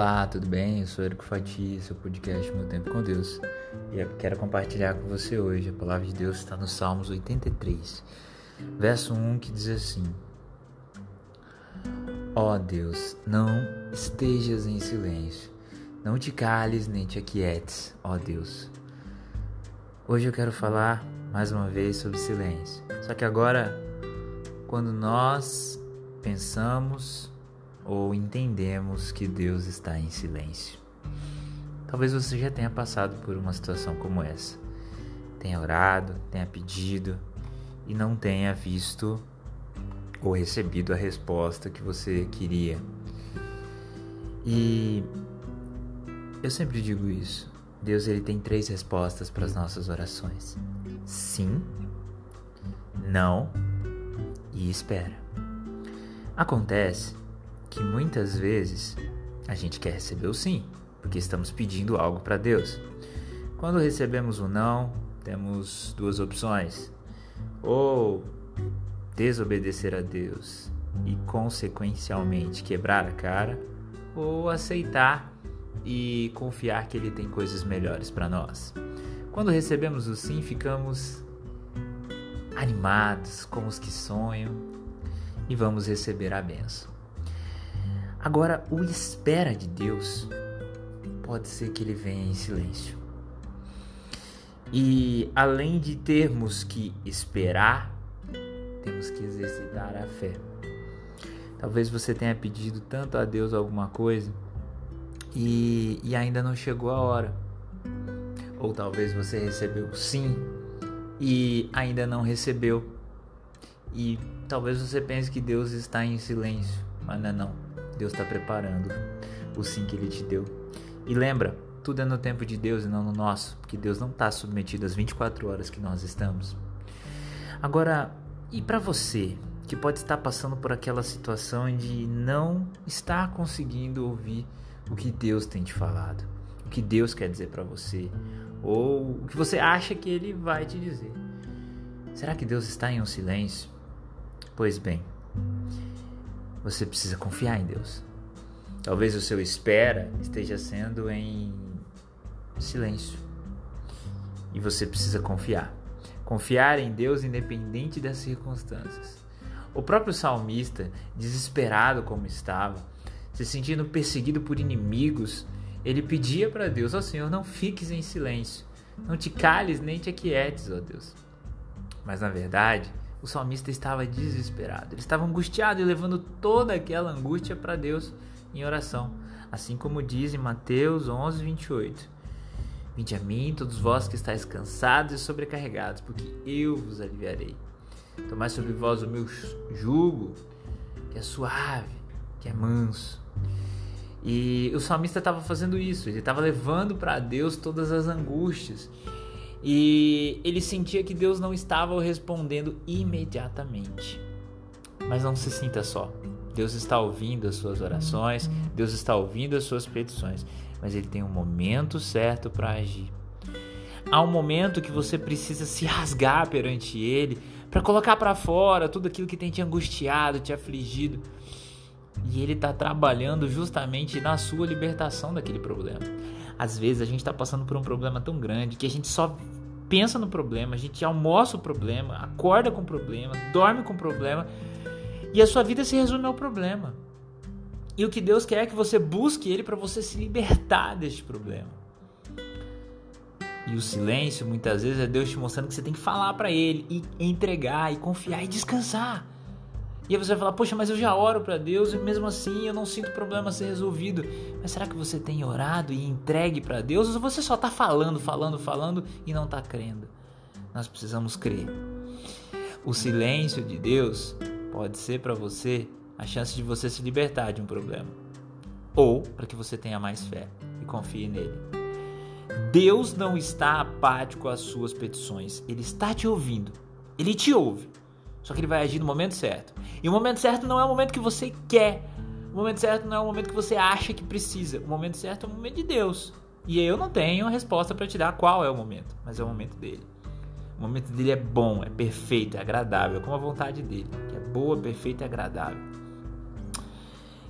Olá, tudo bem? Eu sou Erico Fati, seu podcast Meu Tempo com Deus. E eu quero compartilhar com você hoje. A palavra de Deus está no Salmos 83, verso 1, que diz assim: Ó oh Deus, não estejas em silêncio, não te cales nem te aquietes, ó oh Deus. Hoje eu quero falar mais uma vez sobre silêncio. Só que agora, quando nós pensamos ou entendemos que Deus está em silêncio. Talvez você já tenha passado por uma situação como essa. Tenha orado, tenha pedido e não tenha visto ou recebido a resposta que você queria. E eu sempre digo isso. Deus ele tem três respostas para as nossas orações: sim, não e espera. Acontece que muitas vezes a gente quer receber o sim, porque estamos pedindo algo para Deus. Quando recebemos o não, temos duas opções: ou desobedecer a Deus e consequencialmente quebrar a cara, ou aceitar e confiar que Ele tem coisas melhores para nós. Quando recebemos o sim, ficamos animados, como os que sonham, e vamos receber a benção. Agora, o espera de Deus pode ser que ele venha em silêncio. E além de termos que esperar, temos que exercitar a fé. Talvez você tenha pedido tanto a Deus alguma coisa e, e ainda não chegou a hora. Ou talvez você recebeu sim e ainda não recebeu. E talvez você pense que Deus está em silêncio, mas não é não. Deus está preparando o sim que Ele te deu. E lembra, tudo é no tempo de Deus e não no nosso, porque Deus não está submetido às 24 horas que nós estamos. Agora, e para você que pode estar passando por aquela situação de não estar conseguindo ouvir o que Deus tem te falado, o que Deus quer dizer para você, ou o que você acha que Ele vai te dizer? Será que Deus está em um silêncio? Pois bem, você precisa confiar em Deus. Talvez o seu espera esteja sendo em silêncio. E você precisa confiar. Confiar em Deus independente das circunstâncias. O próprio salmista, desesperado como estava, se sentindo perseguido por inimigos, ele pedia para Deus: Ó oh, Senhor, não fiques em silêncio, não te cales nem te aquietes, ó oh Deus. Mas na verdade, o salmista estava desesperado. Ele estava angustiado e levando toda aquela angústia para Deus em oração. Assim como diz em Mateus 11, 28. Vinde a mim, todos vós que estáis cansados e sobrecarregados, porque eu vos aliviarei. Tomai sobre vós o meu jugo, que é suave, que é manso. E o salmista estava fazendo isso, ele estava levando para Deus todas as angústias. E ele sentia que Deus não estava respondendo imediatamente. Mas não se sinta só. Deus está ouvindo as suas orações, Deus está ouvindo as suas petições, mas ele tem um momento certo para agir. Há um momento que você precisa se rasgar perante ele para colocar para fora tudo aquilo que tem te angustiado, te afligido. E ele está trabalhando justamente na sua libertação daquele problema. Às vezes a gente está passando por um problema tão grande que a gente só pensa no problema, a gente almoça o problema, acorda com o problema, dorme com o problema e a sua vida se resume ao problema. E o que Deus quer é que você busque Ele para você se libertar deste problema. E o silêncio muitas vezes é Deus te mostrando que você tem que falar para Ele e entregar e confiar e descansar. E aí você vai falar, poxa, mas eu já oro para Deus e mesmo assim eu não sinto problema ser resolvido. Mas será que você tem orado e entregue para Deus ou você só está falando, falando, falando e não está crendo? Nós precisamos crer. O silêncio de Deus pode ser para você a chance de você se libertar de um problema. Ou para que você tenha mais fé e confie nele. Deus não está apático às suas petições. Ele está te ouvindo. Ele te ouve. Só que ele vai agir no momento certo. E o momento certo não é o momento que você quer. O momento certo não é o momento que você acha que precisa. O momento certo é o momento de Deus. E eu não tenho a resposta para te dar qual é o momento, mas é o momento dele. O momento dele é bom, é perfeito, é agradável, é como a vontade dele, que é boa, perfeita e agradável.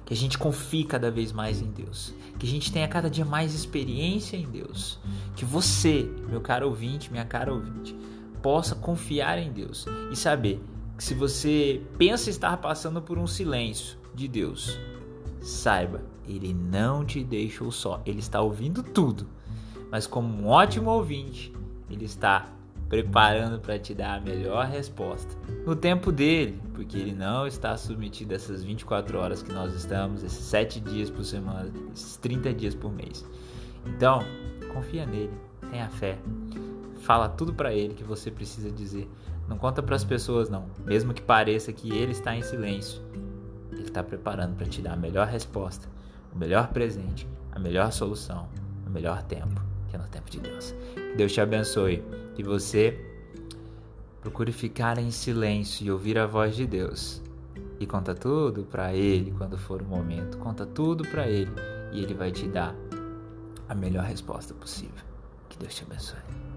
Que a gente confie cada vez mais em Deus. Que a gente tenha cada dia mais experiência em Deus. Que você, meu caro ouvinte, minha cara ouvinte, possa confiar em Deus e saber que se você pensa estar passando por um silêncio de Deus, saiba, ele não te deixou só. Ele está ouvindo tudo. Mas como um ótimo ouvinte, ele está preparando para te dar a melhor resposta no tempo dele, porque ele não está submetido a essas 24 horas que nós estamos, esses 7 dias por semana, esses 30 dias por mês. Então, confia nele, tenha fé. Fala tudo para ele que você precisa dizer. Não conta para as pessoas não, mesmo que pareça que ele está em silêncio. Ele está preparando para te dar a melhor resposta, o melhor presente, a melhor solução, o melhor tempo, que é no tempo de Deus. Que Deus te abençoe que você procure ficar em silêncio e ouvir a voz de Deus. E conta tudo para Ele quando for o momento. Conta tudo para Ele e Ele vai te dar a melhor resposta possível. Que Deus te abençoe.